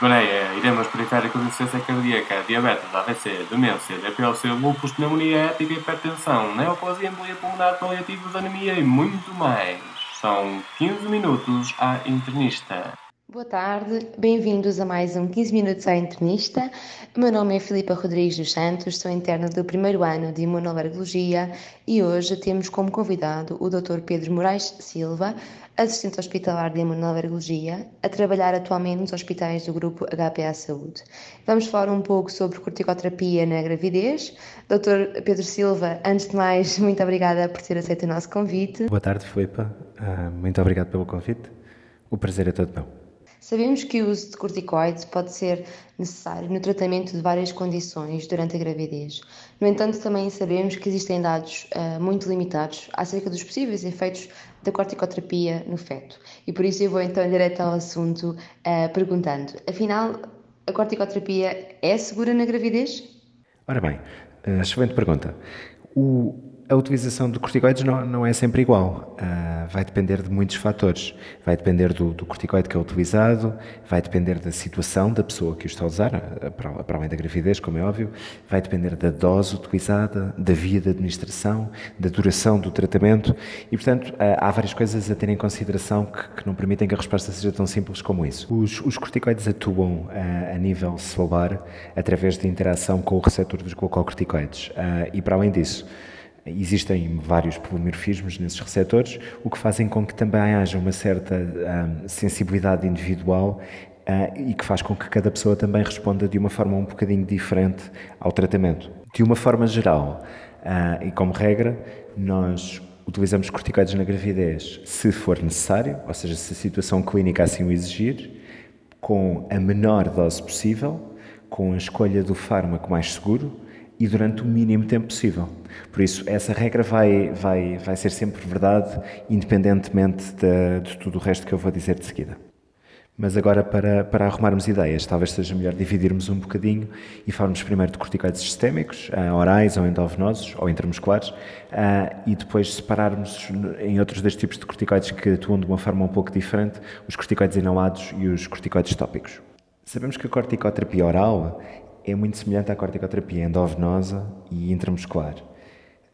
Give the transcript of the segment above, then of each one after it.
gonorreia, iremos periféricos, insuficiência cardíaca, diabetes, AVC, demência, DPLC, lúpus, pneumonia ética, hipertensão, neoplasia, embolia pulmonar, paliativos, anemia e muito mais. São 15 minutos à internista. Boa tarde, bem-vindos a mais um 15 Minutos à Internista. Meu nome é Filipa Rodrigues dos Santos, sou interna do primeiro ano de Imunoalergologia e hoje temos como convidado o Dr. Pedro Moraes Silva, assistente hospitalar de Imunoalergologia, a trabalhar atualmente nos hospitais do grupo HPA Saúde. Vamos falar um pouco sobre corticoterapia na gravidez. Dr. Pedro Silva, antes de mais, muito obrigada por ter aceito o nosso convite. Boa tarde, Filipa. Ah, muito obrigado pelo convite. O prazer é todo meu. Sabemos que o uso de corticoides pode ser necessário no tratamento de várias condições durante a gravidez. No entanto, também sabemos que existem dados uh, muito limitados acerca dos possíveis efeitos da corticoterapia no feto. E por isso eu vou então direto ao assunto uh, perguntando: afinal, a corticoterapia é segura na gravidez? Ora bem, uh, excelente pergunta. O, a utilização de corticoides não, não é sempre igual. Uh, vai depender de muitos fatores. Vai depender do, do, corticoide que é utilizado, vai depender da situação da pessoa que o está a usar, uh, para, para, além da gravidez, como é óbvio, vai depender da dose utilizada, da via de administração, da duração do tratamento e, portanto, uh, há várias coisas a ter em consideração que, que, não permitem que a resposta seja tão simples como isso. Os, os corticoides atuam a nível celular através de interação com o receptor dos glucocorticoides e, para além disso, Existem vários polimorfismos nesses receptores, o que fazem com que também haja uma certa um, sensibilidade individual uh, e que faz com que cada pessoa também responda de uma forma um bocadinho diferente ao tratamento. De uma forma geral, uh, e como regra, nós utilizamos corticoides na gravidez se for necessário, ou seja, se a situação clínica assim o exigir, com a menor dose possível, com a escolha do fármaco mais seguro e durante o mínimo tempo possível. Por isso, essa regra vai, vai, vai ser sempre verdade, independentemente de, de tudo o resto que eu vou dizer de seguida. Mas agora, para, para arrumarmos ideias, talvez seja melhor dividirmos um bocadinho e falarmos primeiro de corticoides sistémicos, uh, orais ou endovenosos ou intramusculares, uh, e depois separarmos em outros dois tipos de corticoides que atuam de uma forma um pouco diferente, os corticoides inalados e os corticoides tópicos. Sabemos que a corticoterapia oral é muito semelhante à corticoterapia endovenosa e intramuscular.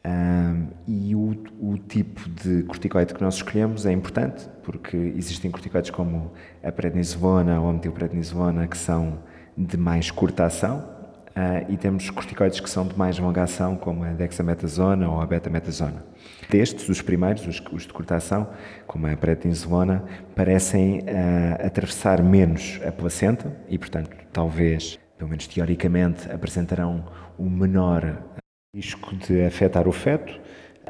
Um, e o, o, tipo de corticoide que nós escolhemos é importante, porque existem corticoides como a prednisolona ou a metilprednisolona que são de mais curta ação, uh, e temos corticoides que são de mais longa ação, como a dexametasona ou a betametasona. Destes, os primeiros, os, os de curta ação, como a prednisolona, parecem uh, atravessar menos a placenta e, portanto, talvez pelo menos teoricamente, apresentarão um menor risco de afetar o feto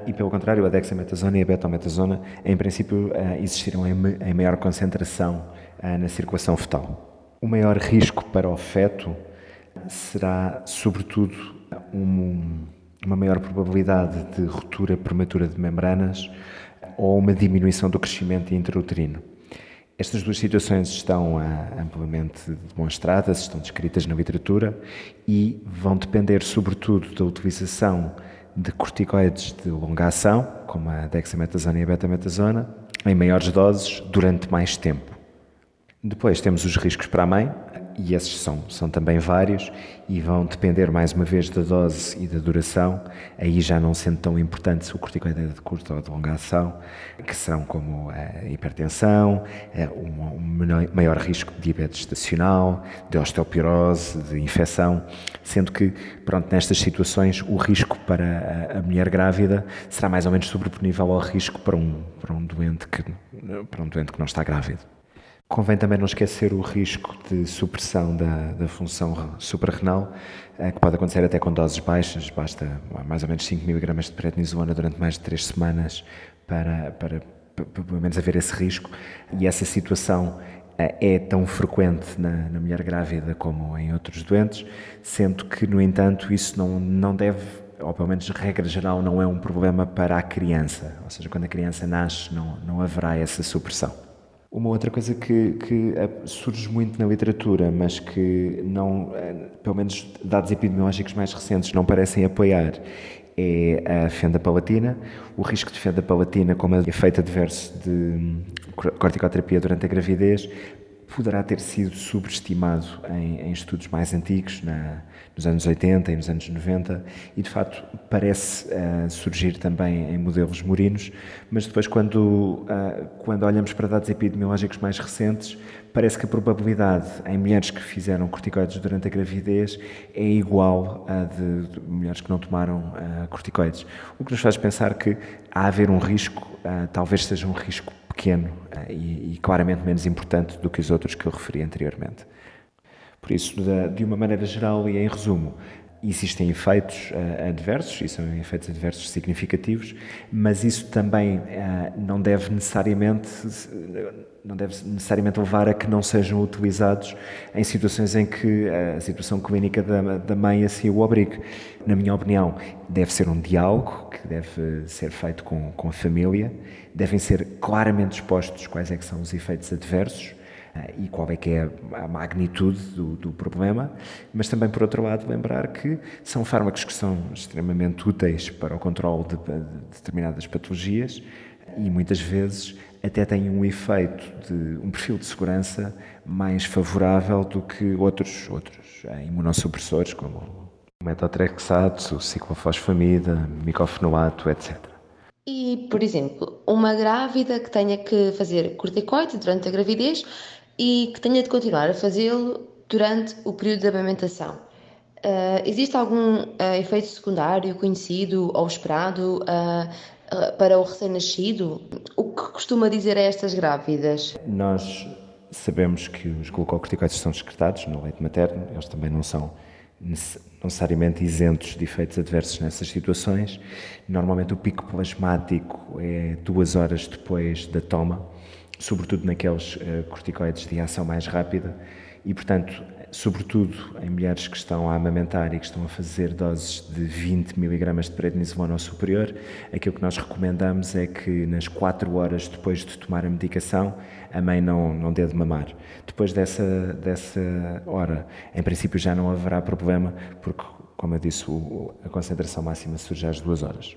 e, pelo contrário, a dexametasona e a betametasona, em princípio, eh, existirão em maior concentração eh, na circulação fetal. O maior risco para o feto será, sobretudo, um, uma maior probabilidade de ruptura prematura de membranas ou uma diminuição do crescimento intrauterino. Estas duas situações estão ah, amplamente demonstradas, estão descritas na literatura e vão depender, sobretudo, da utilização de corticoides de longa ação, como a dexametasona e a betametasona, em maiores doses durante mais tempo. Depois temos os riscos para a mãe, e esses são, são também vários e vão depender mais uma vez da dose e da duração, aí já não sendo tão importante se o corticoide é de curta ou de longa ação, que são como a hipertensão, um, um maior risco de diabetes estacional, de osteoporose, de infecção, sendo que, pronto, nestas situações o risco para a, a mulher grávida será mais ou menos sobreponível ao risco para um, para um, doente, que, para um doente que não está grávido. Convém também não esquecer o risco de supressão da, da função suprarrenal, eh, que pode acontecer até com doses baixas, basta mais ou menos 5 mg de prednisona durante mais de 3 semanas para, para, para, pelo menos haver esse risco. E essa situação eh, é tão frequente na, na mulher grávida como em outros doentes, sendo que, no entanto, isso não, não deve ou pelo menos regra geral, não é um problema para a criança. Ou seja, quando a criança nasce, não, não haverá essa supressão. Uma outra coisa que, que, surge muito na literatura, mas que não, eh, pelo menos dados epidemiológicos mais recentes, não parecem apoiar, é a fenda palatina. O risco de fenda palatina, como é adverso de corticoterapia durante a gravidez, poderá ter sido subestimado em, em estudos mais antigos, na, nos anos 80 e nos anos 90, e de facto parece uh, surgir também em modelos morinos, mas depois, quando, uh, quando olhamos para dados epidemiológicos mais recentes, parece que a probabilidade em mulheres que fizeram corticoides durante a gravidez é igual à de, de mulheres que não tomaram uh, corticoides. O que nos faz pensar que há haver um risco, talvez seja um risco pequeno uh, e, e, claramente menos importante do que os outros que eu referi anteriormente. Por isso, de uma maneira geral e em resumo, existem efeitos uh, adversos, e são efeitos adversos significativos, mas isso também uh, não deve necessariamente não deve necessariamente levar a que não sejam utilizados em situações em que a situação clínica da, da mãe assim o obrigue. Na minha opinião, deve ser um diálogo que deve ser feito com, com a família, devem ser claramente expostos quais é que são os efeitos adversos eh, e qual é que é a magnitude do, do, problema, mas também, por outro lado, lembrar que são fármacos que são extremamente úteis para o controle de, de determinadas patologias e muitas vezes até têm um efeito de um perfil de segurança mais favorável do que outros, outros eh, imunossupressores, como o metotrexato, o ciclofosfamida, micofenolato, etc. E, por exemplo, uma grávida que tenha que fazer corticoide durante a gravidez e que tenha de continuar a fazê-lo durante o período de amamentação. Uh, existe algum uh, efeito secundário conhecido ou esperado uh, para o recém-nascido? O que costuma dizer a estas grávidas? Nós sabemos que os glucocorticoides são excretados no leite materno, eles também não são necessariamente isentos de efeitos adversos nessas situações. Normalmente o pico plasmático é duas horas depois da toma, sobretudo naqueles uh, corticoides de ação mais rápida, e portanto sobretudo em mulheres que estão a amamentar e que estão a fazer doses de 20 mg de prednisolona ou superior, aquilo que nós recomendamos é que nas 4 horas depois de tomar a medicação, a mãe não, não dê de mamar. Depois dessa, dessa hora, em princípio já não haverá problema, porque, como eu disse, o, a concentração máxima surge às 2 horas.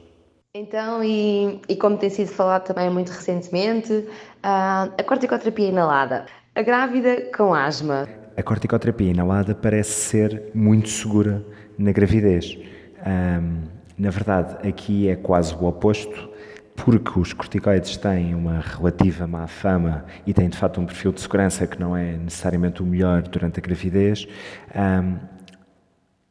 Então, e, e, como tem sido falado também muito recentemente, a corticoterapia inalada. A grávida com asma a corticoterapia inalada parece ser muito segura na gravidez. Um, na verdade, aqui é quase o oposto, porque os corticoides têm uma relativa má fama e têm de facto um perfil de segurança que não é necessariamente o melhor durante a gravidez. Um,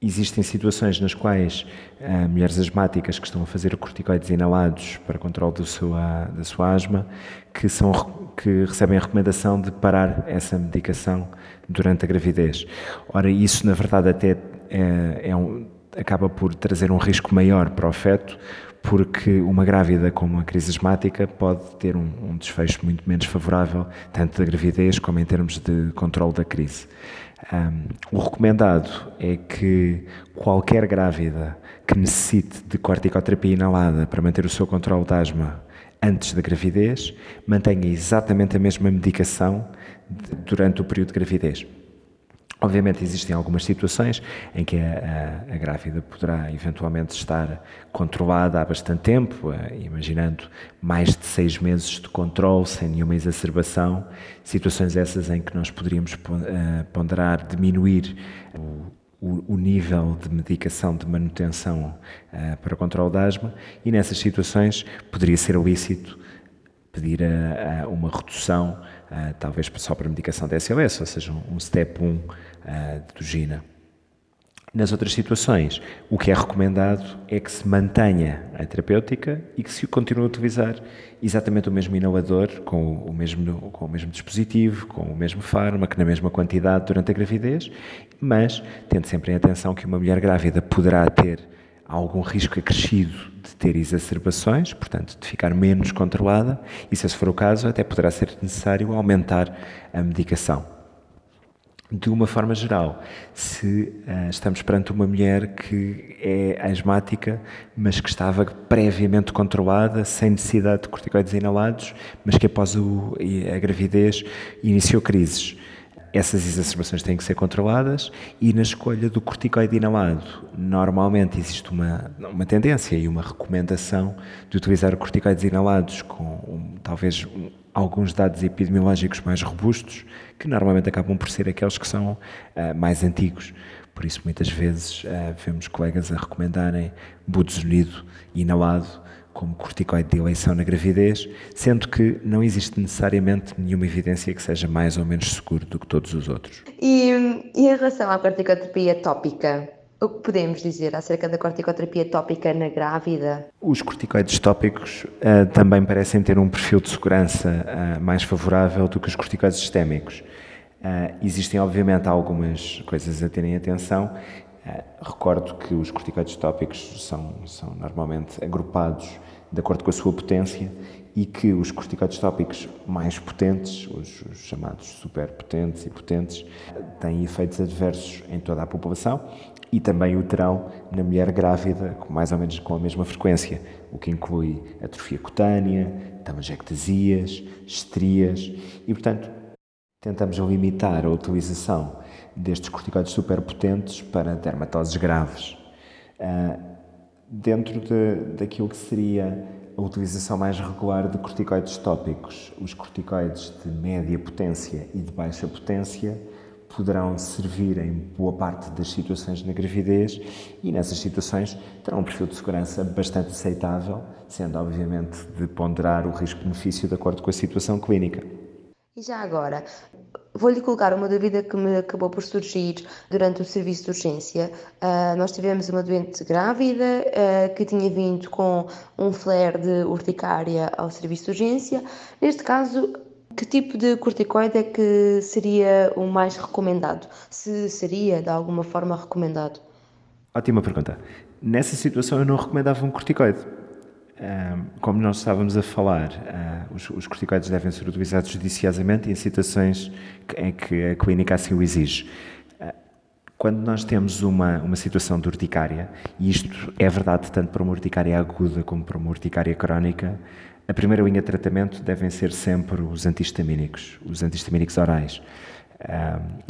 Existem situações nas quais uh, mulheres asmáticas que estão a fazer corticoides inalados para controle do da sua asma, que, são, que recebem a recomendação de parar essa medicação durante a gravidez. Ora, isso na verdade até é, é um, acaba por trazer um risco maior para o feto, porque uma grávida com uma crise asmática pode ter um, um desfecho muito menos favorável, tanto da gravidez como em termos de controle da crise. Um, o recomendado é que qualquer grávida que necessite de corticoterapia inalada para manter o seu controle de asma antes da gravidez mantenha exatamente a mesma medicação durante o período de gravidez. Obviamente existem algumas situações em que a, a, a, grávida poderá eventualmente estar controlada há bastante tempo, eh, imaginando mais de seis meses de controle sem nenhuma exacerbação, situações essas em que nós poderíamos eh, ponderar diminuir o, o, o nível de medicação de manutenção uh, para controle da asma. E nessas situações poderia ser lícito pedir a, uma redução uh, talvez só para medicação de SLS, ou seja, um step 1 uh, do. Nas outras situações, o que é recomendado é que se mantenha a terapêutica e que se continue a utilizar exatamente o mesmo inalador, com o mesmo, com o mesmo dispositivo, com o mesmo fármaco, na mesma quantidade durante a gravidez, mas tendo sempre em atenção que uma mulher grávida poderá ter algum risco acrescido de ter exacerbações, portanto, de ficar menos controlada, e se esse for o caso, até poderá ser necessário aumentar a medicação. De uma forma geral, se uh, estamos perante uma mulher que é asmática, mas que estava previamente controlada, sem necessidade de corticoides inalados, mas que após o, a gravidez iniciou crises, essas exacerbações têm que ser controladas e na escolha do corticoide inalado, normalmente existe uma, uma tendência e uma recomendação de utilizar corticoides inalados com um, talvez um, alguns dados epidemiológicos mais robustos, que normalmente acabam por ser aqueles que são uh, mais antigos. Por isso, muitas vezes, uh, vemos colegas a recomendarem budesonide inalado como corticoide de eleição na gravidez, sendo que não existe necessariamente nenhuma evidência que seja mais ou menos seguro do que todos os outros. E, e em relação à corticoterapia tópica, o que podemos dizer acerca da corticoterapia tópica na grávida? Os corticoides tópicos uh, também parecem ter um perfil de segurança uh, mais favorável do que os corticoides sistémicos. Uh, existem, obviamente, algumas coisas a terem atenção. Recordo que os corticoides tópicos são, são normalmente agrupados de acordo com a sua potência e que os corticoides tópicos mais potentes, os, os chamados superpotentes e potentes, têm efeitos adversos em toda a população e também o terão na mulher grávida, mais ou menos com a mesma frequência, o que inclui atrofia cutânea, tamangectasias, estrias e, portanto, tentamos limitar a utilização destes corticoides superpotentes para dermatoses graves. Uh, dentro de, daquilo que seria a utilização mais regular de corticoides tópicos. Os corticoides de média potência e de baixa potência poderão servir em boa parte das situações na gravidez e nessas situações terão um perfil de segurança bastante aceitável, sendo obviamente de ponderar o risco-benefício de acordo com a situação clínica. E já agora, Vou-lhe colocar uma dúvida que me acabou por surgir durante o serviço de urgência. Uh, nós tivemos uma doente grávida uh, que tinha vindo com um flare de urticária ao serviço de urgência. Neste caso, que tipo de corticoide é que seria o mais recomendado? Se seria de alguma forma recomendado? Ótima pergunta. Nessa situação eu não recomendava um corticoide como nós estávamos a falar, ah, os, corticoides devem ser utilizados judiciosamente em situações em que a clínica assim o exige. Ah, quando nós temos uma, uma situação de urticária, e isto é verdade tanto para uma urticária aguda como para uma urticária crónica, a primeira linha de tratamento devem ser sempre os antihistamínicos, os antihistamínicos orais.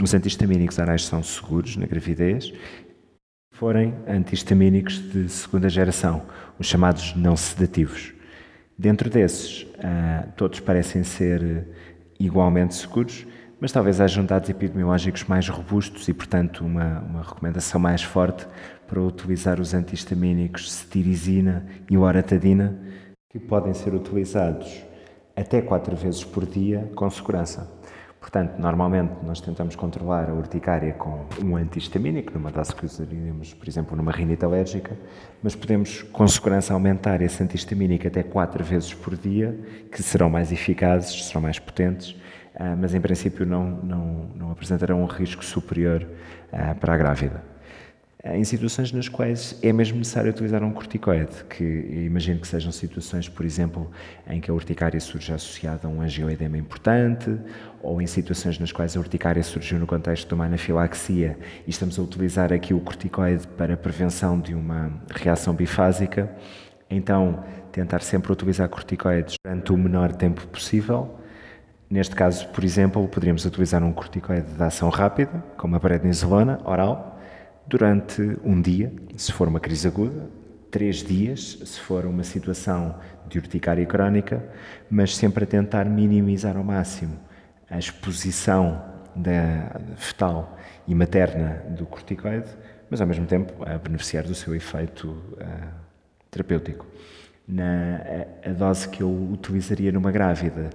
os antihistamínicos orais são seguros na gravidez forem antihistamínicos de segunda geração, os chamados não sedativos. Dentro desses, uh, todos parecem ser igualmente seguros, mas talvez hajam dados epidemiológicos mais robustos e, portanto, uma, uma recomendação mais forte para utilizar os antihistamínicos cetirizina e oratadina, que podem ser utilizados até quatro vezes por dia com segurança. Portanto, normalmente nós tentamos controlar a urticária com um antihistamínico, numa dose que usaríamos, por exemplo, numa rinite alérgica, mas podemos com segurança aumentar esse antihistamínico até quatro vezes por dia, que serão mais eficazes, serão mais potentes, ah, mas em princípio não, não, não apresentarão um risco superior ah, para a grávida. Em situações nas quais é mesmo necessário utilizar um corticoide, que imagino que sejam situações, por exemplo, em que a urticária surge associada a um angioedema importante, ou em situações nas quais a urticária surgiu no contexto de uma anafilaxia e estamos a utilizar aqui o corticoide para a prevenção de uma reação bifásica, então tentar sempre utilizar corticoides durante o menor tempo possível. Neste caso, por exemplo, poderíamos utilizar um corticoide de ação rápida, como a prednisolona oral, durante um dia, se for uma crise aguda, três dias, se for uma situação de urticária crónica, mas sempre a tentar minimizar ao máximo a exposição da fetal e materna do corticoide, mas ao mesmo tempo a beneficiar do seu efeito uh, terapêutico. Na, a, a, dose que eu utilizaria numa grávida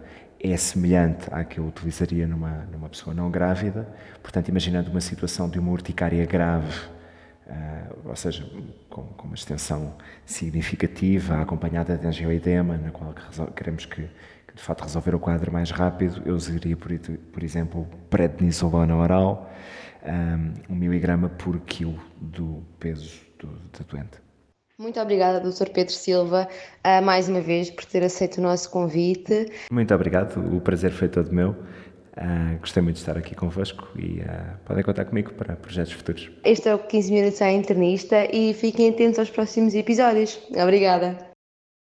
é semelhante à que eu utilizaria numa, numa pessoa não grávida. Portanto, imaginando uma situação de uma urticária grave, uh, ou seja, com, com, uma extensão significativa, acompanhada de angioedema, na qual queremos que, que, de fato resolver o quadro mais rápido, eu usaria, por, por exemplo, prednisolona oral, um, um miligrama por quilo do peso do, da doente. Muito obrigada, Dr. Pedro Silva, uh, mais uma vez por ter aceito o nosso convite. Muito obrigado, o prazer foi todo meu. Uh, gostei muito de estar aqui convosco e uh, podem contar comigo para projetos futuros. Este é o 15 Minutos à Internista e fiquem atentos aos próximos episódios. Obrigada.